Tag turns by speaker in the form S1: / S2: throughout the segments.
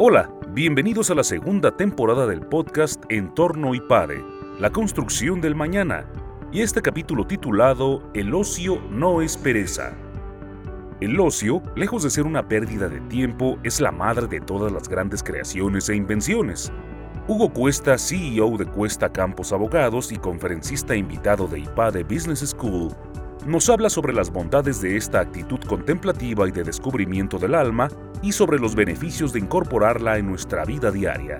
S1: Hola, bienvenidos a la segunda temporada del podcast Entorno IPADE, la construcción del mañana, y este capítulo titulado El ocio no es pereza. El ocio, lejos de ser una pérdida de tiempo, es la madre de todas las grandes creaciones e invenciones. Hugo Cuesta, CEO de Cuesta Campos Abogados y conferencista invitado de IPADE Business School, nos habla sobre las bondades de esta actitud contemplativa y de descubrimiento del alma y sobre los beneficios de incorporarla en nuestra vida diaria.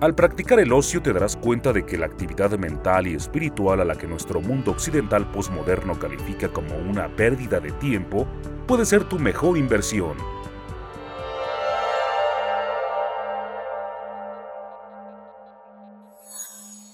S1: Al practicar el ocio te darás cuenta de que la actividad mental y espiritual a la que nuestro mundo occidental posmoderno califica como una pérdida de tiempo puede ser tu mejor inversión.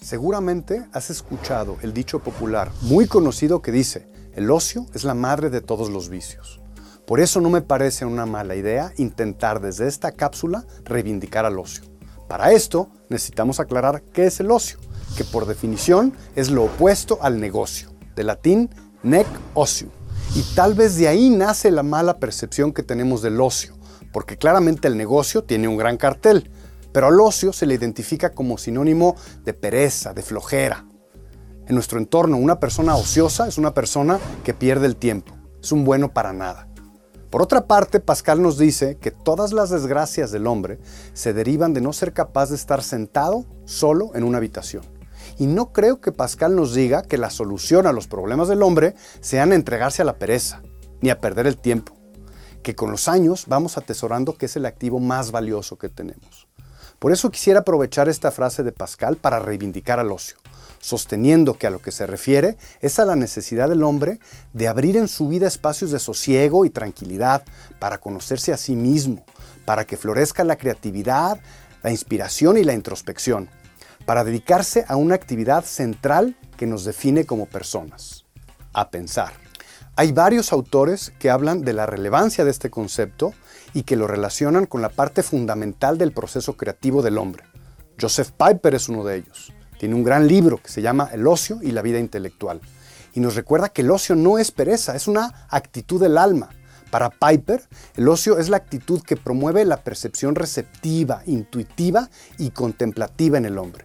S2: Seguramente has escuchado el dicho popular muy conocido que dice, el ocio es la madre de todos los vicios. Por eso no me parece una mala idea intentar desde esta cápsula reivindicar al ocio. Para esto necesitamos aclarar qué es el ocio, que por definición es lo opuesto al negocio, de latín nec ocium. Y tal vez de ahí nace la mala percepción que tenemos del ocio, porque claramente el negocio tiene un gran cartel, pero al ocio se le identifica como sinónimo de pereza, de flojera, en nuestro entorno, una persona ociosa es una persona que pierde el tiempo, es un bueno para nada. Por otra parte, Pascal nos dice que todas las desgracias del hombre se derivan de no ser capaz de estar sentado solo en una habitación. Y no creo que Pascal nos diga que la solución a los problemas del hombre sean entregarse a la pereza, ni a perder el tiempo, que con los años vamos atesorando que es el activo más valioso que tenemos. Por eso quisiera aprovechar esta frase de Pascal para reivindicar al ocio sosteniendo que a lo que se refiere es a la necesidad del hombre de abrir en su vida espacios de sosiego y tranquilidad para conocerse a sí mismo, para que florezca la creatividad, la inspiración y la introspección, para dedicarse a una actividad central que nos define como personas, a pensar. Hay varios autores que hablan de la relevancia de este concepto y que lo relacionan con la parte fundamental del proceso creativo del hombre. Joseph Piper es uno de ellos. Tiene un gran libro que se llama El ocio y la vida intelectual. Y nos recuerda que el ocio no es pereza, es una actitud del alma. Para Piper, el ocio es la actitud que promueve la percepción receptiva, intuitiva y contemplativa en el hombre.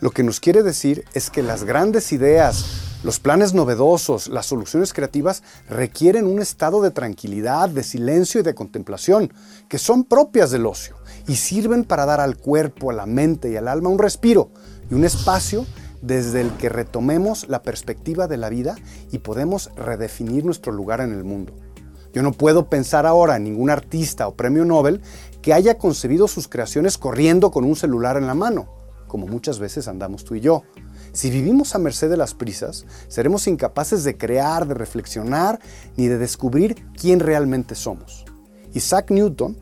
S2: Lo que nos quiere decir es que las grandes ideas, los planes novedosos, las soluciones creativas requieren un estado de tranquilidad, de silencio y de contemplación, que son propias del ocio y sirven para dar al cuerpo, a la mente y al alma un respiro y un espacio desde el que retomemos la perspectiva de la vida y podemos redefinir nuestro lugar en el mundo. Yo no puedo pensar ahora en ningún artista o premio Nobel que haya concebido sus creaciones corriendo con un celular en la mano, como muchas veces andamos tú y yo. Si vivimos a merced de las prisas, seremos incapaces de crear, de reflexionar, ni de descubrir quién realmente somos. Isaac Newton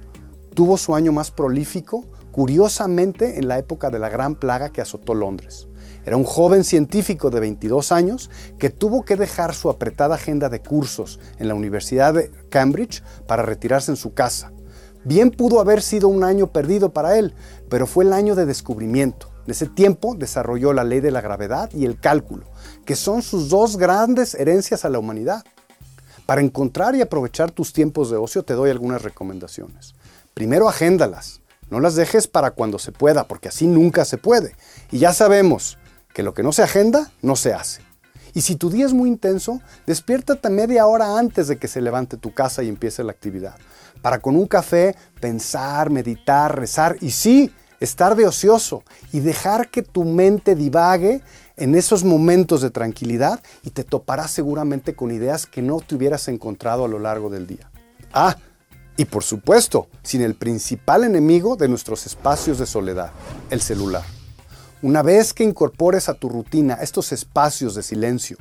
S2: tuvo su año más prolífico curiosamente en la época de la gran plaga que azotó Londres. Era un joven científico de 22 años que tuvo que dejar su apretada agenda de cursos en la Universidad de Cambridge para retirarse en su casa. Bien pudo haber sido un año perdido para él, pero fue el año de descubrimiento. En ese tiempo desarrolló la ley de la gravedad y el cálculo, que son sus dos grandes herencias a la humanidad. Para encontrar y aprovechar tus tiempos de ocio te doy algunas recomendaciones. Primero, agéndalas. No las dejes para cuando se pueda, porque así nunca se puede. Y ya sabemos que lo que no se agenda, no se hace. Y si tu día es muy intenso, despiértate media hora antes de que se levante tu casa y empiece la actividad. Para con un café pensar, meditar, rezar y sí, estar de ocioso y dejar que tu mente divague en esos momentos de tranquilidad y te toparás seguramente con ideas que no te hubieras encontrado a lo largo del día. Ah, y por supuesto, sin el principal enemigo de nuestros espacios de soledad, el celular. Una vez que incorpores a tu rutina estos espacios de silencio,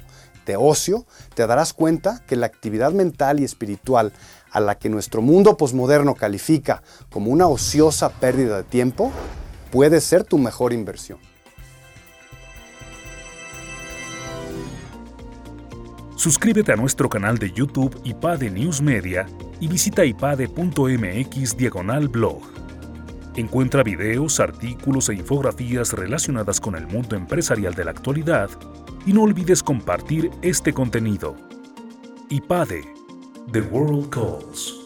S2: de ocio, te darás cuenta que la actividad mental y espiritual a la que nuestro mundo posmoderno califica como una ociosa pérdida de tiempo puede ser tu mejor inversión.
S1: Suscríbete a nuestro canal de YouTube IPADE News Media y visita ipade.mx diagonal blog. Encuentra videos, artículos e infografías relacionadas con el mundo empresarial de la actualidad y no olvides compartir este contenido. IPADE, The World Calls.